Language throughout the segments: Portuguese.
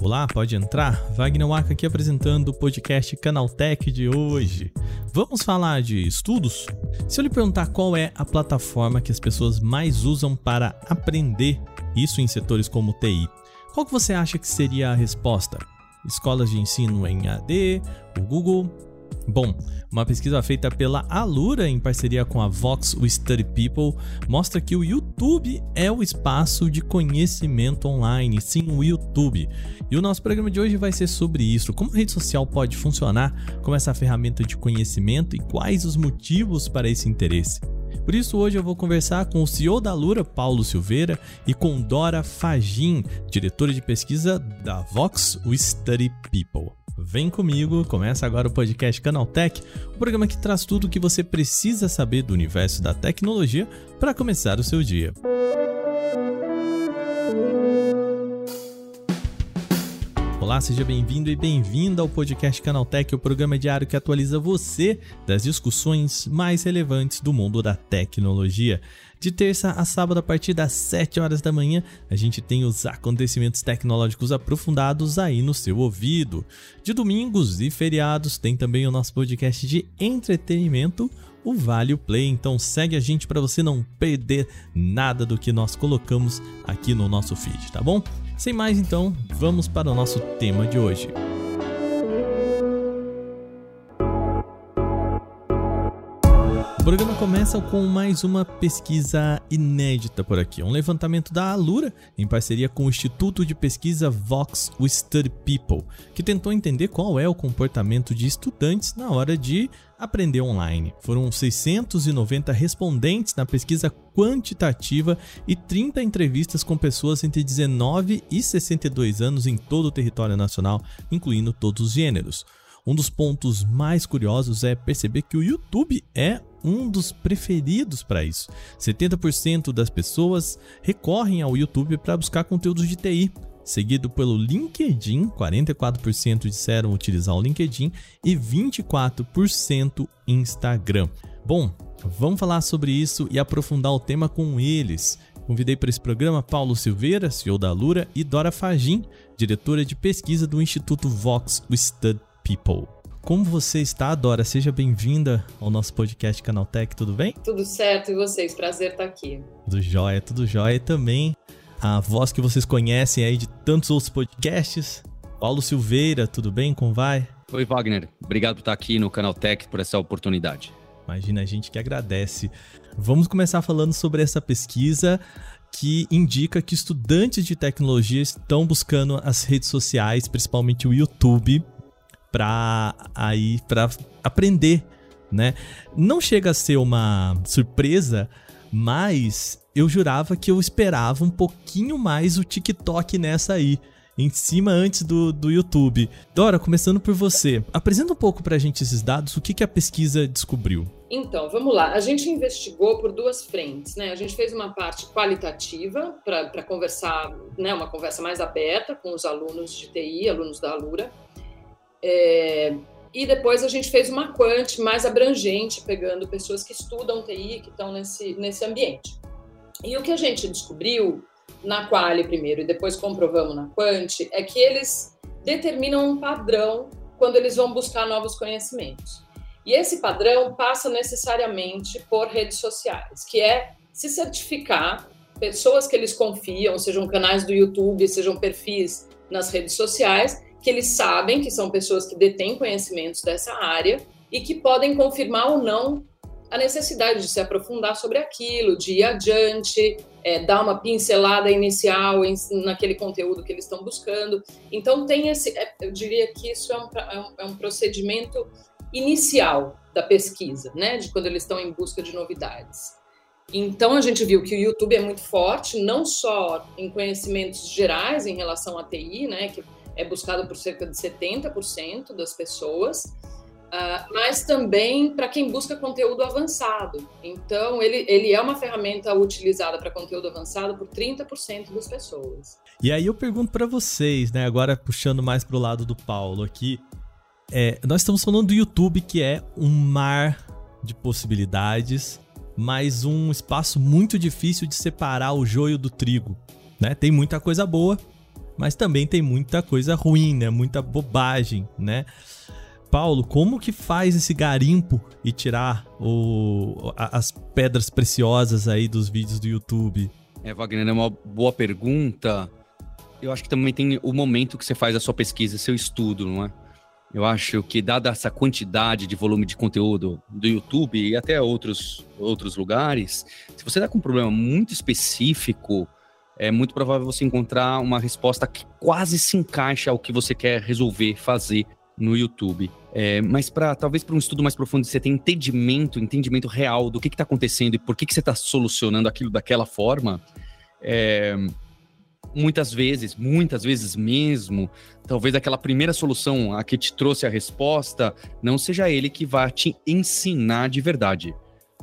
Olá, pode entrar? Wagner Waka aqui apresentando o podcast Canaltech de hoje. Vamos falar de estudos? Se eu lhe perguntar qual é a plataforma que as pessoas mais usam para aprender isso em setores como TI, qual que você acha que seria a resposta? Escolas de ensino em AD, o Google, Bom, uma pesquisa feita pela Alura em parceria com a Vox We Study People mostra que o YouTube é o espaço de conhecimento online, sim, o YouTube. E o nosso programa de hoje vai ser sobre isso, como a rede social pode funcionar como essa ferramenta de conhecimento e quais os motivos para esse interesse. Por isso, hoje eu vou conversar com o CEO da Alura, Paulo Silveira, e com Dora Fagin, diretora de pesquisa da Vox We Study People. Vem comigo, começa agora o podcast Canaltech, o programa que traz tudo o que você precisa saber do universo da tecnologia para começar o seu dia. Olá, seja bem-vindo e bem-vinda ao podcast Canaltech, o programa diário que atualiza você das discussões mais relevantes do mundo da tecnologia. De terça a sábado, a partir das 7 horas da manhã, a gente tem os acontecimentos tecnológicos aprofundados aí no seu ouvido. De domingos e feriados, tem também o nosso podcast de entretenimento, o Vale Play. Então segue a gente para você não perder nada do que nós colocamos aqui no nosso feed, tá bom? Sem mais então, vamos para o nosso tema de hoje. Programa começa com mais uma pesquisa inédita por aqui. Um levantamento da Alura, em parceria com o Instituto de Pesquisa Vox We Study People, que tentou entender qual é o comportamento de estudantes na hora de aprender online. Foram 690 respondentes na pesquisa quantitativa e 30 entrevistas com pessoas entre 19 e 62 anos em todo o território nacional, incluindo todos os gêneros. Um dos pontos mais curiosos é perceber que o YouTube é um dos preferidos para isso. 70% das pessoas recorrem ao YouTube para buscar conteúdos de TI, seguido pelo LinkedIn, 44% disseram utilizar o LinkedIn e 24% Instagram. Bom, vamos falar sobre isso e aprofundar o tema com eles. Convidei para esse programa Paulo Silveira, CEO da Lura, e Dora Fagin, diretora de pesquisa do Instituto Vox Stud People. Como você está, Dora? Seja bem-vinda ao nosso podcast Canaltech, tudo bem? Tudo certo, e vocês? Prazer estar aqui. Tudo jóia, tudo jóia. E também a voz que vocês conhecem aí de tantos outros podcasts, Paulo Silveira, tudo bem? Como vai? Oi, Wagner. Obrigado por estar aqui no Canaltech, por essa oportunidade. Imagina, a gente que agradece. Vamos começar falando sobre essa pesquisa que indica que estudantes de tecnologia estão buscando as redes sociais, principalmente o YouTube, para aí para aprender, né? Não chega a ser uma surpresa, mas eu jurava que eu esperava um pouquinho mais o TikTok nessa aí em cima antes do, do YouTube. Dora, começando por você, apresenta um pouco para a gente esses dados, o que, que a pesquisa descobriu? Então, vamos lá. A gente investigou por duas frentes, né? A gente fez uma parte qualitativa para conversar, né, uma conversa mais aberta com os alunos de TI, alunos da Alura, é, e depois a gente fez uma quant mais abrangente, pegando pessoas que estudam TI, que estão nesse, nesse ambiente. E o que a gente descobriu na Quali primeiro e depois comprovamos na Quant é que eles determinam um padrão quando eles vão buscar novos conhecimentos. E esse padrão passa necessariamente por redes sociais, que é se certificar pessoas que eles confiam, sejam canais do YouTube, sejam perfis nas redes sociais, que eles sabem que são pessoas que detêm conhecimentos dessa área e que podem confirmar ou não a necessidade de se aprofundar sobre aquilo, de ir adiante, é, dar uma pincelada inicial em, naquele conteúdo que eles estão buscando. Então, tem esse, é, eu diria que isso é um, é um, é um procedimento inicial da pesquisa, né, de quando eles estão em busca de novidades. Então a gente viu que o YouTube é muito forte, não só em conhecimentos gerais em relação à TI, né, que é buscado por cerca de 70% das pessoas, uh, mas também para quem busca conteúdo avançado. Então, ele, ele é uma ferramenta utilizada para conteúdo avançado por 30% das pessoas. E aí eu pergunto para vocês, né, agora puxando mais para o lado do Paulo aqui, é, nós estamos falando do YouTube, que é um mar de possibilidades, mas um espaço muito difícil de separar o joio do trigo. Né? Tem muita coisa boa, mas também tem muita coisa ruim, né? Muita bobagem, né? Paulo, como que faz esse garimpo e tirar o, as pedras preciosas aí dos vídeos do YouTube? É, Wagner, é uma boa pergunta. Eu acho que também tem o momento que você faz a sua pesquisa, seu estudo, não é? Eu acho que, dada essa quantidade de volume de conteúdo do YouTube e até outros, outros lugares, se você está com um problema muito específico, é muito provável você encontrar uma resposta que quase se encaixa ao que você quer resolver fazer no YouTube. É, mas para talvez para um estudo mais profundo, você ter entendimento, entendimento real do que está acontecendo e por que, que você está solucionando aquilo daquela forma, é, muitas vezes, muitas vezes mesmo, talvez aquela primeira solução, a que te trouxe a resposta, não seja ele que vai te ensinar de verdade,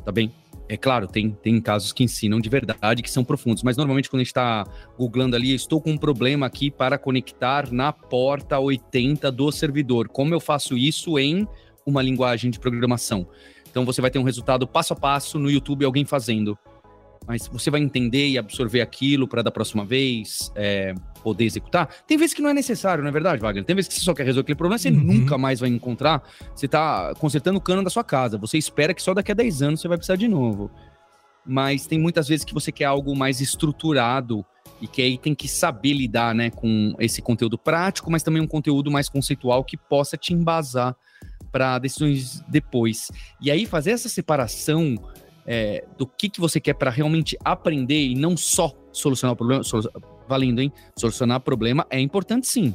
tá bem? É claro, tem, tem casos que ensinam de verdade, que são profundos, mas normalmente quando a gente está googlando ali, estou com um problema aqui para conectar na porta 80 do servidor. Como eu faço isso em uma linguagem de programação? Então você vai ter um resultado passo a passo no YouTube, alguém fazendo mas você vai entender e absorver aquilo para da próxima vez é, poder executar. Tem vezes que não é necessário, não é verdade, Wagner? Tem vezes que você só quer resolver aquele problema, você uhum. nunca mais vai encontrar. Você está consertando o cano da sua casa. Você espera que só daqui a 10 anos você vai precisar de novo. Mas tem muitas vezes que você quer algo mais estruturado e que aí tem que saber lidar né, com esse conteúdo prático, mas também um conteúdo mais conceitual que possa te embasar para decisões depois. E aí fazer essa separação é, do que, que você quer para realmente aprender e não só solucionar o problema, solu valendo, hein? Solucionar problema é importante sim,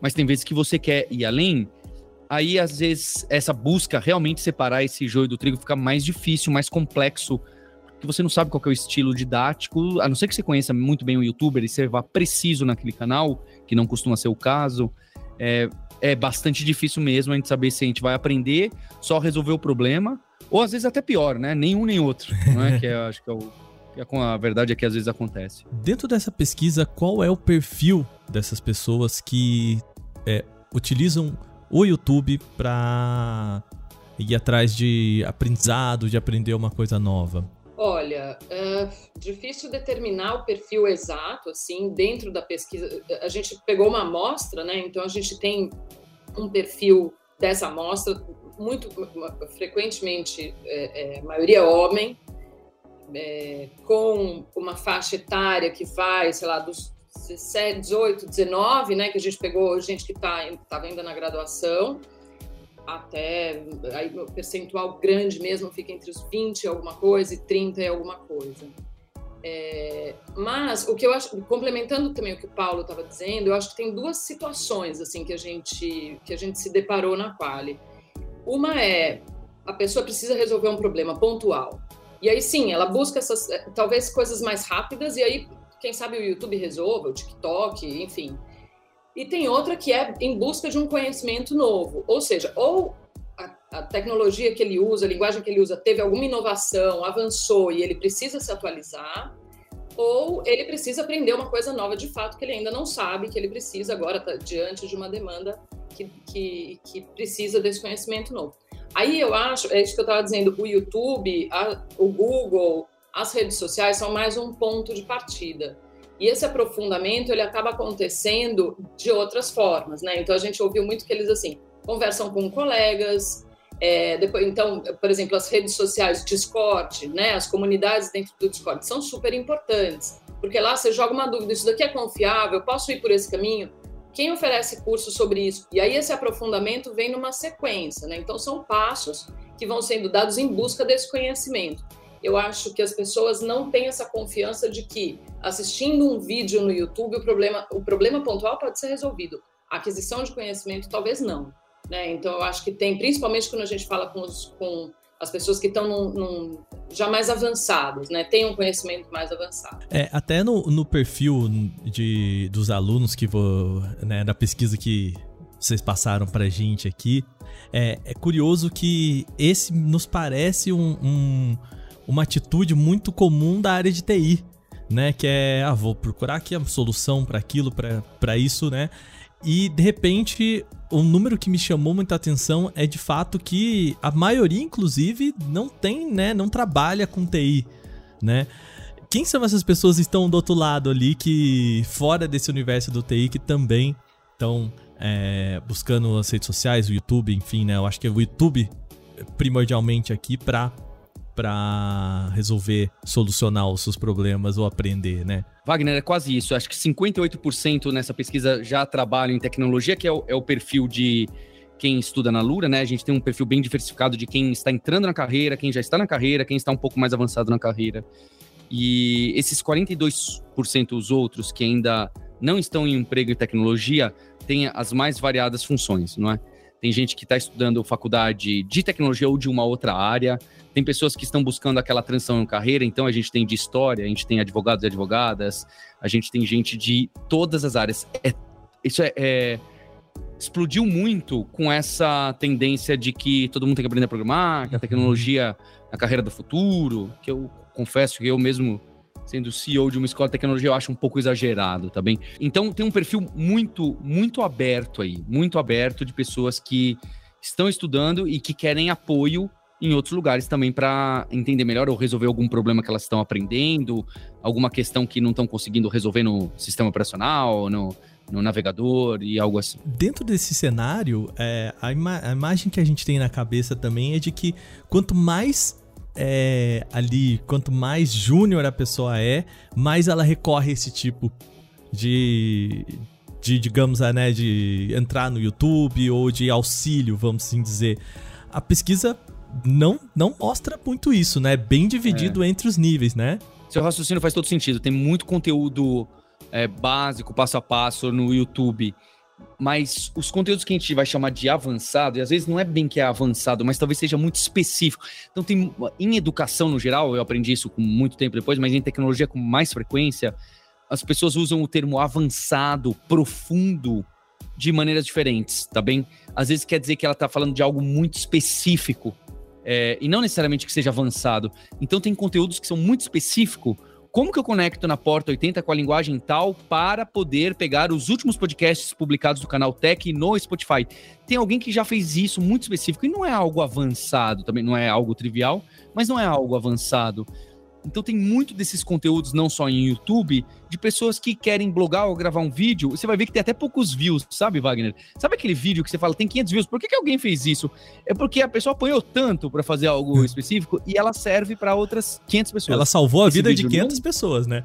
mas tem vezes que você quer ir além, aí às vezes essa busca realmente separar esse joio do trigo fica mais difícil, mais complexo, porque você não sabe qual é o estilo didático, a não ser que você conheça muito bem o youtuber e você vá preciso naquele canal, que não costuma ser o caso, é, é bastante difícil mesmo a gente saber se a gente vai aprender só resolver o problema ou às vezes até pior, né? Nenhum nem outro, não é? que é, acho que é o a verdade é que às vezes acontece. Dentro dessa pesquisa, qual é o perfil dessas pessoas que é, utilizam o YouTube para ir atrás de aprendizado, de aprender uma coisa nova? Olha, é difícil determinar o perfil exato, assim, dentro da pesquisa. A gente pegou uma amostra, né? Então a gente tem um perfil dessa amostra muito frequentemente, é, é, maioria homem, é, com uma faixa etária que vai, sei lá, dos 17, 18, 19, né, que a gente pegou gente que tá ainda na graduação, até aí o percentual grande mesmo fica entre os 20 e alguma coisa e 30 e alguma coisa. É, mas o que eu acho, complementando também o que o Paulo estava dizendo, eu acho que tem duas situações assim que a gente que a gente se deparou na Quali. Uma é a pessoa precisa resolver um problema pontual. E aí sim, ela busca essas eh, talvez coisas mais rápidas e aí quem sabe o YouTube resolva, o TikTok, enfim. E tem outra que é em busca de um conhecimento novo, ou seja, ou a, a tecnologia que ele usa, a linguagem que ele usa teve alguma inovação, avançou e ele precisa se atualizar, ou ele precisa aprender uma coisa nova de fato que ele ainda não sabe, que ele precisa agora tá diante de uma demanda que, que, que precisa desse conhecimento novo. Aí eu acho, é isso que eu estava dizendo, o YouTube, a, o Google, as redes sociais são mais um ponto de partida. E esse aprofundamento ele acaba acontecendo de outras formas, né? Então a gente ouviu muito que eles assim conversam com colegas, é, depois, então, por exemplo, as redes sociais, Discord, né? As comunidades dentro do Discord são super importantes, porque lá você joga uma dúvida, isso daqui é confiável, posso ir por esse caminho? Quem oferece curso sobre isso? E aí esse aprofundamento vem numa sequência, né? Então são passos que vão sendo dados em busca desse conhecimento. Eu acho que as pessoas não têm essa confiança de que assistindo um vídeo no YouTube o problema, o problema pontual pode ser resolvido. A aquisição de conhecimento talvez não. Né? Então eu acho que tem, principalmente quando a gente fala com, os, com as pessoas que estão num, num, já mais avançados, né? Tem um conhecimento mais avançado. É, até no, no perfil de, dos alunos que vou, né, da pesquisa que vocês passaram pra gente aqui, é, é curioso que esse nos parece um, um, uma atitude muito comum da área de TI, né? Que é, ah, vou procurar aqui a solução para aquilo, para isso, né? E de repente, um número que me chamou muita atenção é de fato que a maioria, inclusive, não tem, né, não trabalha com TI, né? Quem são essas pessoas que estão do outro lado ali, que fora desse universo do TI, que também estão é, buscando as redes sociais, o YouTube, enfim, né? Eu acho que é o YouTube primordialmente aqui para para resolver, solucionar os seus problemas ou aprender, né? Wagner, é quase isso. Acho que 58% nessa pesquisa já trabalham em tecnologia, que é o, é o perfil de quem estuda na Lura, né? A gente tem um perfil bem diversificado de quem está entrando na carreira, quem já está na carreira, quem está um pouco mais avançado na carreira. E esses 42% os outros que ainda não estão em emprego em tecnologia têm as mais variadas funções, não é? Tem gente que está estudando faculdade de tecnologia ou de uma outra área. Tem pessoas que estão buscando aquela transição em carreira. Então, a gente tem de história, a gente tem advogados e advogadas, a gente tem gente de todas as áreas. É, isso é, é explodiu muito com essa tendência de que todo mundo tem que aprender a programar, que a uhum. tecnologia é a carreira do futuro, que eu confesso que eu mesmo sendo CEO de uma escola de tecnologia, eu acho um pouco exagerado, tá bem? Então tem um perfil muito, muito aberto aí, muito aberto de pessoas que estão estudando e que querem apoio em outros lugares também para entender melhor ou resolver algum problema que elas estão aprendendo, alguma questão que não estão conseguindo resolver no sistema operacional, no, no navegador e algo assim. Dentro desse cenário, é, a, ima a imagem que a gente tem na cabeça também é de que quanto mais é, ali, quanto mais júnior a pessoa é, mais ela recorre a esse tipo de, de digamos, né, de entrar no YouTube ou de auxílio, vamos assim dizer. A pesquisa não, não mostra muito isso, né? Bem dividido é. entre os níveis, né? Seu raciocínio faz todo sentido. Tem muito conteúdo é, básico, passo a passo no YouTube mas os conteúdos que a gente vai chamar de avançado, e às vezes não é bem que é avançado, mas talvez seja muito específico. Então, tem em educação no geral, eu aprendi isso com muito tempo depois, mas em tecnologia com mais frequência, as pessoas usam o termo avançado, profundo, de maneiras diferentes, tá bem? Às vezes quer dizer que ela está falando de algo muito específico, é, e não necessariamente que seja avançado. Então, tem conteúdos que são muito específicos como que eu conecto na porta 80 com a linguagem tal para poder pegar os últimos podcasts publicados do canal Tech no Spotify? Tem alguém que já fez isso muito específico e não é algo avançado, também não é algo trivial, mas não é algo avançado. Então tem muito desses conteúdos, não só em YouTube, de pessoas que querem blogar ou gravar um vídeo. Você vai ver que tem até poucos views, sabe, Wagner? Sabe aquele vídeo que você fala, tem 500 views, por que, que alguém fez isso? É porque a pessoa apanhou tanto para fazer algo hum. específico e ela serve para outras 500 pessoas. Ela salvou a Esse vida de 500 não... pessoas, né?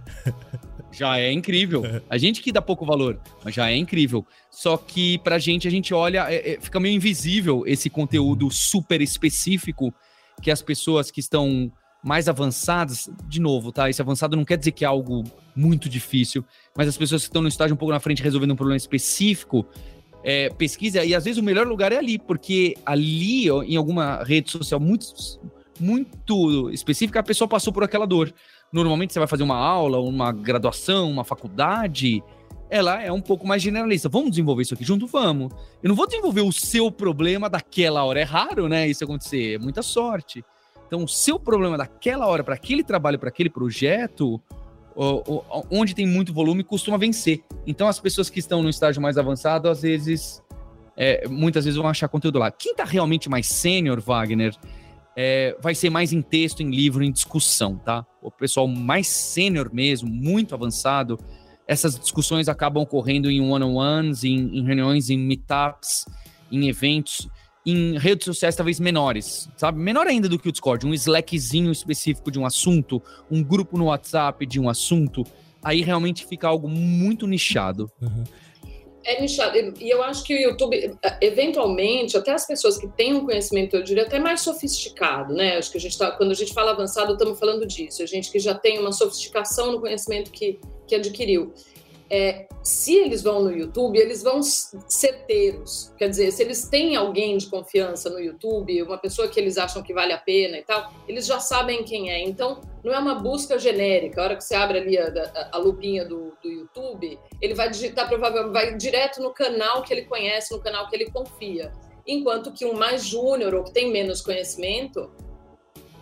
já é incrível. A gente que dá pouco valor, mas já é incrível. Só que pra gente, a gente olha, é, é, fica meio invisível esse conteúdo super específico que as pessoas que estão mais avançadas, de novo, tá? Esse avançado não quer dizer que é algo muito difícil, mas as pessoas que estão no estágio um pouco na frente resolvendo um problema específico, é, pesquisa, e às vezes o melhor lugar é ali, porque ali, em alguma rede social muito, muito específica, a pessoa passou por aquela dor. Normalmente você vai fazer uma aula, uma graduação, uma faculdade, ela é um pouco mais generalista. Vamos desenvolver isso aqui junto? Vamos. Eu não vou desenvolver o seu problema daquela hora. É raro, né? Isso acontecer. É muita sorte. Então, o seu problema daquela hora, para aquele trabalho, para aquele projeto, onde tem muito volume, costuma vencer. Então, as pessoas que estão no estágio mais avançado, às vezes, é, muitas vezes vão achar conteúdo lá. Quem está realmente mais sênior, Wagner, é, vai ser mais em texto, em livro, em discussão, tá? O pessoal mais sênior mesmo, muito avançado, essas discussões acabam ocorrendo em one-on-ones, em, em reuniões, em meetups, em eventos em redes sociais talvez menores, sabe? Menor ainda do que o Discord, um Slackzinho específico de um assunto, um grupo no WhatsApp de um assunto, aí realmente fica algo muito nichado. Uhum. É nichado. E eu acho que o YouTube, eventualmente, até as pessoas que têm um conhecimento, eu diria, até mais sofisticado, né? Acho que a gente tá, quando a gente fala avançado, estamos falando disso. A gente que já tem uma sofisticação no conhecimento que, que adquiriu é, se eles vão no YouTube, eles vão certeiros. Quer dizer, se eles têm alguém de confiança no YouTube, uma pessoa que eles acham que vale a pena e tal, eles já sabem quem é. Então, não é uma busca genérica. A hora que você abre ali a, a, a lupinha do, do, YouTube, ele vai digitar, provavelmente, vai direto no canal que ele conhece, no canal que ele confia. Enquanto que um mais júnior ou que tem menos conhecimento,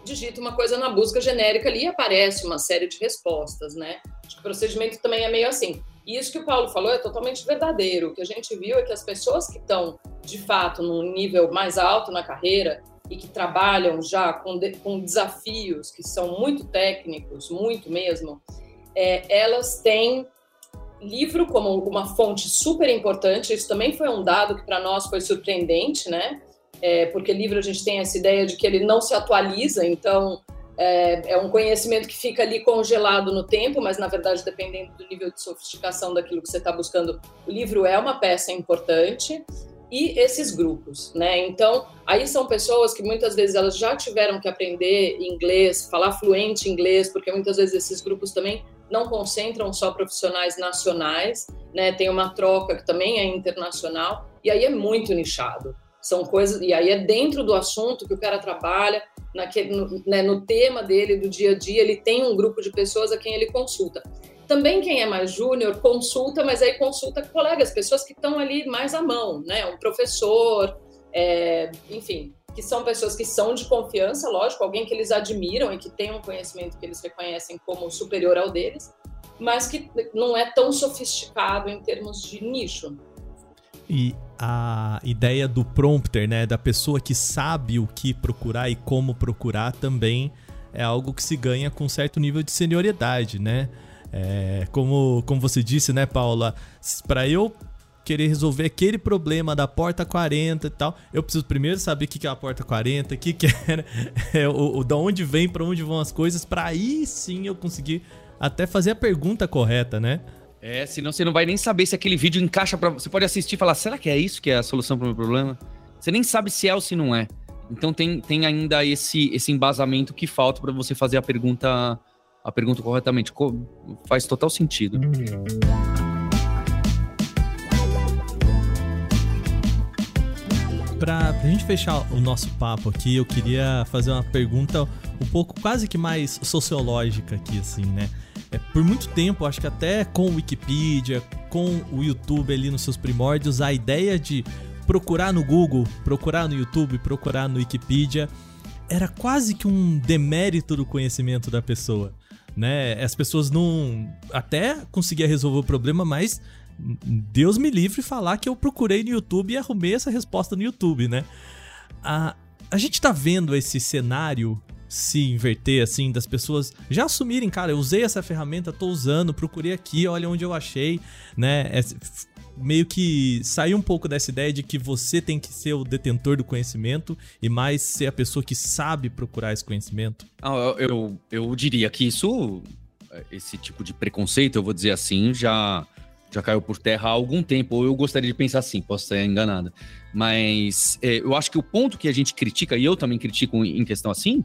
digita uma coisa na busca genérica ali e aparece uma série de respostas, né? Acho que o procedimento também é meio assim. E isso que o Paulo falou é totalmente verdadeiro. O que a gente viu é que as pessoas que estão, de fato, num nível mais alto na carreira e que trabalham já com, de, com desafios que são muito técnicos, muito mesmo, é, elas têm livro como uma fonte super importante. Isso também foi um dado que para nós foi surpreendente, né? É, porque livro a gente tem essa ideia de que ele não se atualiza, então é, é, um conhecimento que fica ali congelado no tempo, mas na verdade, dependendo do nível de sofisticação daquilo que você está buscando, o livro é uma peça importante. E esses grupos, né? Então, aí são pessoas que muitas vezes elas já tiveram que aprender inglês, falar fluente inglês, porque muitas vezes esses grupos também não concentram só profissionais nacionais, né? Tem uma troca que também é internacional, e aí é muito nichado. São coisas, e aí é dentro do assunto que o cara trabalha, naquele, no, né, no tema dele, do dia a dia, ele tem um grupo de pessoas a quem ele consulta. Também quem é mais júnior consulta, mas aí consulta colegas, pessoas que estão ali mais à mão, né? Um professor, é, enfim, que são pessoas que são de confiança, lógico, alguém que eles admiram e que tem um conhecimento que eles reconhecem como superior ao deles, mas que não é tão sofisticado em termos de nicho. E a ideia do prompter, né, da pessoa que sabe o que procurar e como procurar também é algo que se ganha com certo nível de senioriedade, né? É, como, como você disse, né, Paula? Para eu querer resolver aquele problema da porta 40 e tal, eu preciso primeiro saber o que é a porta 40, o que, que era, é, o, o, da onde vem, para onde vão as coisas, para aí sim eu conseguir até fazer a pergunta correta, né? É, senão você não vai nem saber se aquele vídeo encaixa para você pode assistir e falar, será que é isso que é a solução para o meu problema? Você nem sabe se é ou se não é. Então tem, tem ainda esse, esse embasamento que falta para você fazer a pergunta a pergunta corretamente. Faz total sentido. Para a gente fechar o nosso papo aqui, eu queria fazer uma pergunta um pouco quase que mais sociológica aqui, assim, né? É, por muito tempo, acho que até com o Wikipedia, com o YouTube ali nos seus primórdios, a ideia de procurar no Google, procurar no YouTube, procurar no Wikipedia, era quase que um demérito do conhecimento da pessoa né? As pessoas não até conseguia resolver o problema, mas Deus me livre falar que eu procurei no YouTube e arrumei essa resposta no YouTube, né? A, a gente tá vendo esse cenário se inverter, assim, das pessoas já assumirem, cara, eu usei essa ferramenta, tô usando, procurei aqui, olha onde eu achei, né? É, meio que sair um pouco dessa ideia de que você tem que ser o detentor do conhecimento e mais ser a pessoa que sabe procurar esse conhecimento? Ah, eu, eu diria que isso, esse tipo de preconceito, eu vou dizer assim, já, já caiu por terra há algum tempo. Ou eu gostaria de pensar assim, posso estar enganado. Mas é, eu acho que o ponto que a gente critica, e eu também critico em questão assim,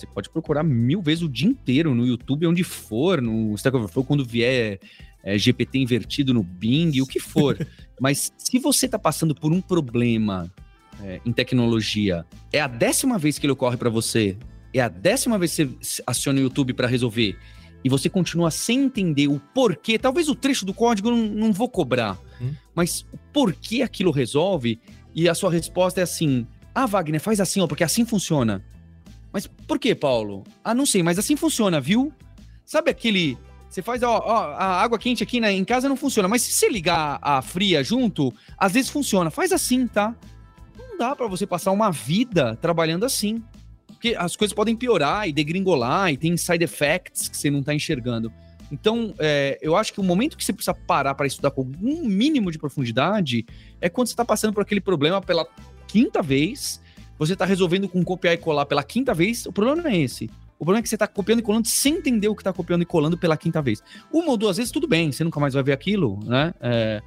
você pode procurar mil vezes o dia inteiro no YouTube, onde for, no Stack Overflow, quando vier é, GPT invertido no Bing, o que for. Mas se você está passando por um problema é, em tecnologia, é a décima vez que ele ocorre para você, é a décima vez que você aciona o YouTube para resolver, e você continua sem entender o porquê, talvez o trecho do código não, não vou cobrar, hum? mas o porquê aquilo resolve, e a sua resposta é assim: ah, Wagner, faz assim, ó, porque assim funciona. Mas por que, Paulo? Ah, não sei, mas assim funciona, viu? Sabe aquele você faz, ó, ó, a água quente aqui né, em casa não funciona, mas se você ligar a fria junto, às vezes funciona. Faz assim, tá? Não dá para você passar uma vida trabalhando assim. Porque as coisas podem piorar e degringolar, e tem side effects que você não tá enxergando. Então, é, eu acho que o momento que você precisa parar para estudar com algum mínimo de profundidade é quando você está passando por aquele problema pela quinta vez, você está resolvendo com copiar e colar pela quinta vez, o problema não é esse. O problema é que você está copiando e colando sem entender o que está copiando e colando pela quinta vez. Uma ou duas vezes, tudo bem, você nunca mais vai ver aquilo, né? É,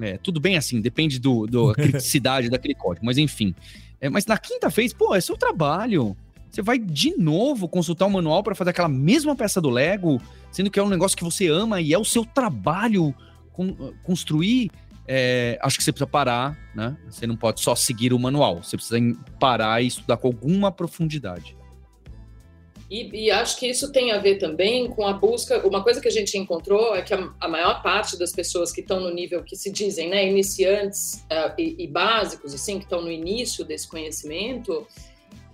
é, tudo bem assim, depende do, do criticidade daquele código, mas enfim. É, mas na quinta vez, pô, é seu trabalho. Você vai de novo consultar o manual para fazer aquela mesma peça do Lego, sendo que é um negócio que você ama e é o seu trabalho con construir. É, acho que você precisa parar, né? Você não pode só seguir o manual, você precisa parar e estudar com alguma profundidade. E, e, acho que isso tem a ver também com a busca. Uma coisa que a gente encontrou é que a, a maior parte das pessoas que estão no nível que se dizem, né, iniciantes uh, e, e, básicos, assim, que estão no início desse conhecimento,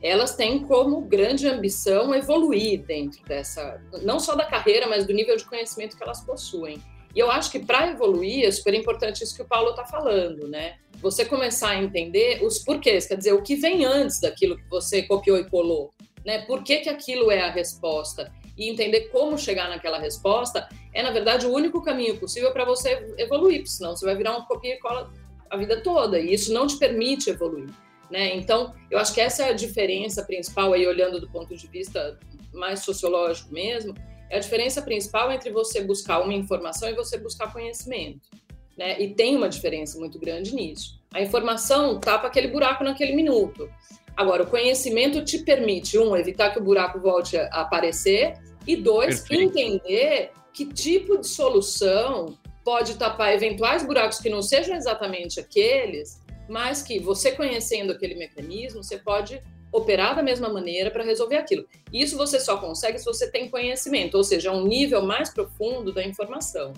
elas têm como grande ambição evoluir dentro dessa, não só da carreira, mas do nível de conhecimento que elas possuem. E eu acho que para evoluir é super importante isso que o Paulo está falando, né? Você começar a entender os porquês, quer dizer, o que vem antes daquilo que você copiou e colou, né? Por que, que aquilo é a resposta? E entender como chegar naquela resposta é, na verdade, o único caminho possível para você evoluir, senão você vai virar um copia e cola a vida toda, e isso não te permite evoluir. Né? Então, eu acho que essa é a diferença principal, aí olhando do ponto de vista mais sociológico mesmo, é a diferença principal entre você buscar uma informação e você buscar conhecimento. Né? E tem uma diferença muito grande nisso. A informação tapa aquele buraco naquele minuto. Agora, o conhecimento te permite, um, evitar que o buraco volte a aparecer, e dois, Perfeito. entender que tipo de solução pode tapar eventuais buracos que não sejam exatamente aqueles, mas que você conhecendo aquele mecanismo, você pode operar da mesma maneira para resolver aquilo. Isso você só consegue se você tem conhecimento, ou seja, um nível mais profundo da informação.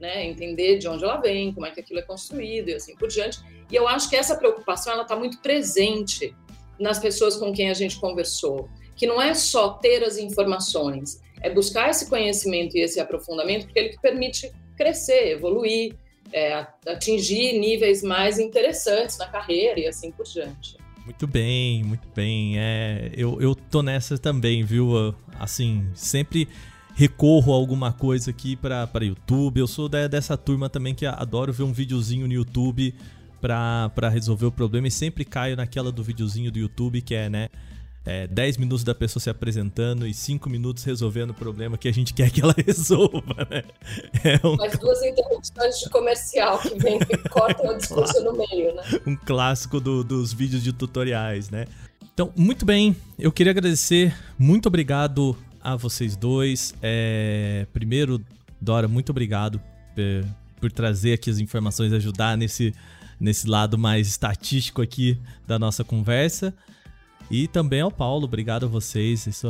Né, entender de onde ela vem, como é que aquilo é construído e assim por diante. E eu acho que essa preocupação ela está muito presente nas pessoas com quem a gente conversou, que não é só ter as informações, é buscar esse conhecimento e esse aprofundamento, porque ele que permite crescer, evoluir, é, atingir níveis mais interessantes na carreira e assim por diante. Muito bem, muito bem. É, eu, eu tô nessa também, viu? Assim, sempre recorro a alguma coisa aqui para YouTube. Eu sou da, dessa turma também que adoro ver um videozinho no YouTube para resolver o problema e sempre caio naquela do videozinho do YouTube que é, né? É, 10 minutos da pessoa se apresentando e 5 minutos resolvendo o problema que a gente quer que ela resolva, né? É um... As duas interrupções de comercial que vem e cortam o discurso no meio, né? Um clássico do, dos vídeos de tutoriais, né? Então, muito bem, eu queria agradecer, muito obrigado a vocês dois. É, primeiro, Dora, muito obrigado por, é, por trazer aqui as informações, ajudar nesse, nesse lado mais estatístico aqui da nossa conversa. E também ao Paulo, obrigado a vocês. Isso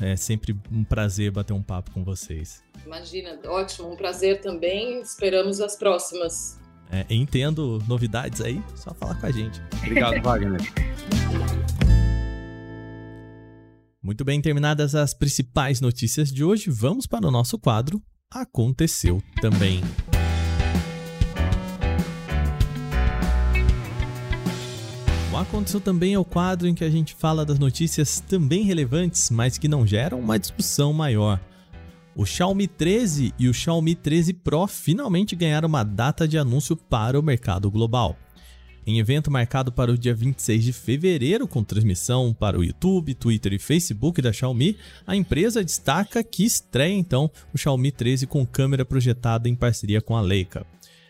é, é sempre um prazer bater um papo com vocês. Imagina, ótimo, um prazer também. Esperamos as próximas. É, entendo novidades aí, só falar com a gente. Obrigado, Wagner. Muito bem, terminadas as principais notícias de hoje, vamos para o nosso quadro Aconteceu também. Aconteceu também é o quadro em que a gente fala das notícias também relevantes, mas que não geram uma discussão maior. O Xiaomi 13 e o Xiaomi 13 Pro finalmente ganharam uma data de anúncio para o mercado global. Em evento marcado para o dia 26 de fevereiro, com transmissão para o YouTube, Twitter e Facebook da Xiaomi, a empresa destaca que estreia então o Xiaomi 13 com câmera projetada em parceria com a Leica.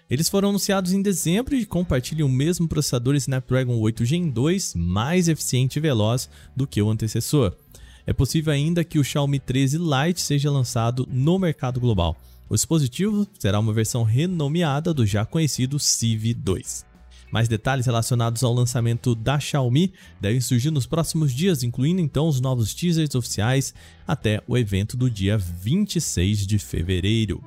Eles foram anunciados em dezembro e compartilham o mesmo processador Snapdragon 8 Gen 2, mais eficiente e veloz do que o antecessor. É possível ainda que o Xiaomi 13 Lite seja lançado no mercado global. O dispositivo será uma versão renomeada do já conhecido Civ 2. Mais detalhes relacionados ao lançamento da Xiaomi devem surgir nos próximos dias, incluindo então os novos teasers oficiais até o evento do dia 26 de fevereiro.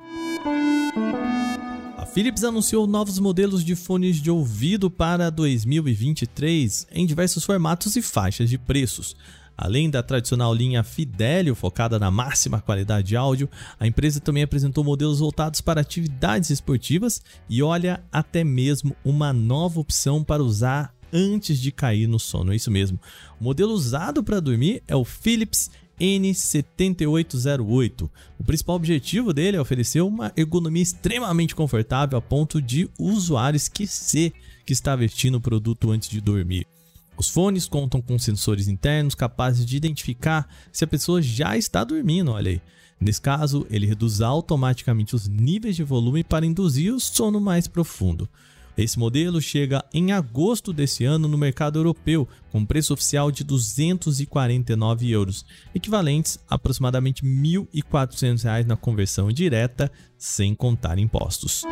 Philips anunciou novos modelos de fones de ouvido para 2023 em diversos formatos e faixas de preços. Além da tradicional linha Fidelio, focada na máxima qualidade de áudio, a empresa também apresentou modelos voltados para atividades esportivas e olha até mesmo uma nova opção para usar antes de cair no sono. É isso mesmo. O modelo usado para dormir é o Philips N7808. O principal objetivo dele é oferecer uma ergonomia extremamente confortável a ponto de o usuário esquecer que está vestindo o produto antes de dormir. Os fones contam com sensores internos capazes de identificar se a pessoa já está dormindo, olha aí. Nesse caso, ele reduz automaticamente os níveis de volume para induzir o sono mais profundo. Esse modelo chega em agosto desse ano no mercado europeu, com preço oficial de 249 euros, equivalentes a aproximadamente R$ 1.400 na conversão direta, sem contar impostos.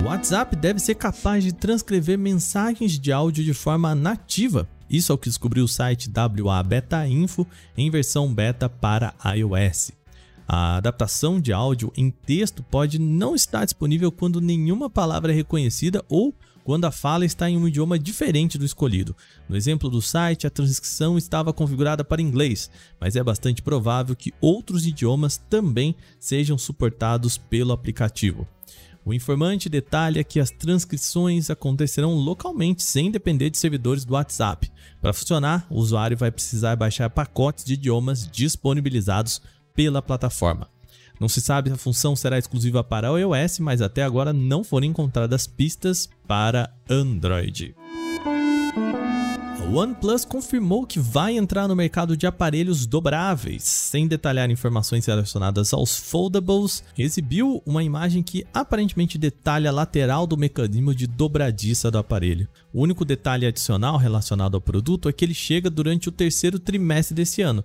O WhatsApp deve ser capaz de transcrever mensagens de áudio de forma nativa. Isso é o que descobriu o site WA Beta Info em versão beta para iOS. A adaptação de áudio em texto pode não estar disponível quando nenhuma palavra é reconhecida ou quando a fala está em um idioma diferente do escolhido. No exemplo do site, a transcrição estava configurada para inglês, mas é bastante provável que outros idiomas também sejam suportados pelo aplicativo. O informante detalha que as transcrições acontecerão localmente sem depender de servidores do WhatsApp. Para funcionar, o usuário vai precisar baixar pacotes de idiomas disponibilizados pela plataforma. Não se sabe se a função será exclusiva para iOS, mas até agora não foram encontradas pistas para Android. A OnePlus confirmou que vai entrar no mercado de aparelhos dobráveis, sem detalhar informações relacionadas aos foldables, exibiu uma imagem que aparentemente detalha a lateral do mecanismo de dobradiça do aparelho. O único detalhe adicional relacionado ao produto é que ele chega durante o terceiro trimestre desse ano,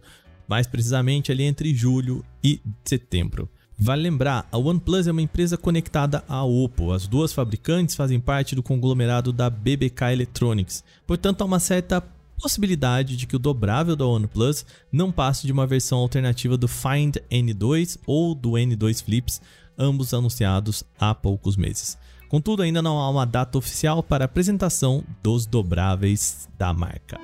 mais precisamente ali entre julho e setembro. Vale lembrar, a OnePlus é uma empresa conectada à Oppo. As duas fabricantes fazem parte do conglomerado da BBK Electronics. Portanto, há uma certa possibilidade de que o dobrável da OnePlus não passe de uma versão alternativa do Find N2 ou do N2 Flips, ambos anunciados há poucos meses. Contudo, ainda não há uma data oficial para a apresentação dos dobráveis da marca.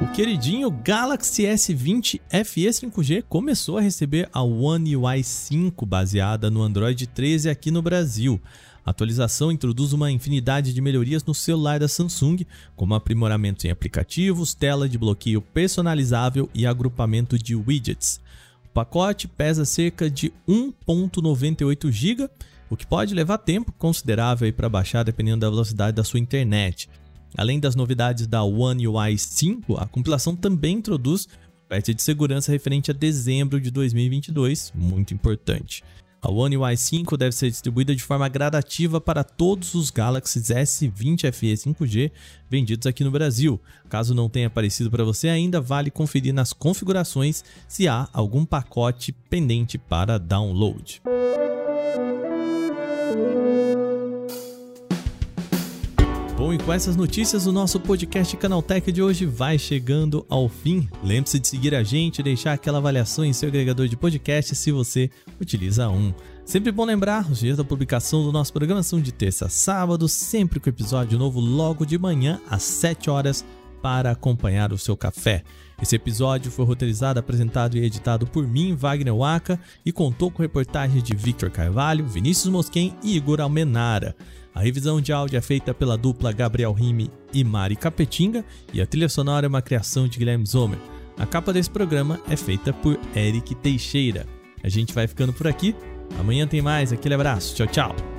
O queridinho Galaxy S20 FE 5G começou a receber a One UI 5 baseada no Android 13 aqui no Brasil. A atualização introduz uma infinidade de melhorias no celular da Samsung, como aprimoramento em aplicativos, tela de bloqueio personalizável e agrupamento de widgets. O pacote pesa cerca de 1.98 GB, o que pode levar tempo considerável para baixar dependendo da velocidade da sua internet. Além das novidades da One UI 5, a compilação também introduz patch de segurança referente a dezembro de 2022, muito importante. A One UI 5 deve ser distribuída de forma gradativa para todos os Galaxy S20 FE 5G vendidos aqui no Brasil. Caso não tenha aparecido para você ainda, vale conferir nas configurações se há algum pacote pendente para download. Bom, e com essas notícias, o nosso podcast Canaltech de hoje vai chegando ao fim. Lembre-se de seguir a gente e deixar aquela avaliação em seu agregador de podcast se você utiliza um. Sempre bom lembrar, os dias da publicação do nosso programa são de terça a sábado, sempre com episódio novo logo de manhã, às 7 horas, para acompanhar o seu café. Esse episódio foi roteirizado, apresentado e editado por mim, Wagner Waka, e contou com reportagens de Victor Carvalho, Vinícius Mosquen e Igor Almenara. A revisão de áudio é feita pela dupla Gabriel Rime e Mari Capetinga e a trilha sonora é uma criação de Guilherme Zomer. A capa desse programa é feita por Eric Teixeira. A gente vai ficando por aqui. Amanhã tem mais. Aquele abraço. Tchau, tchau.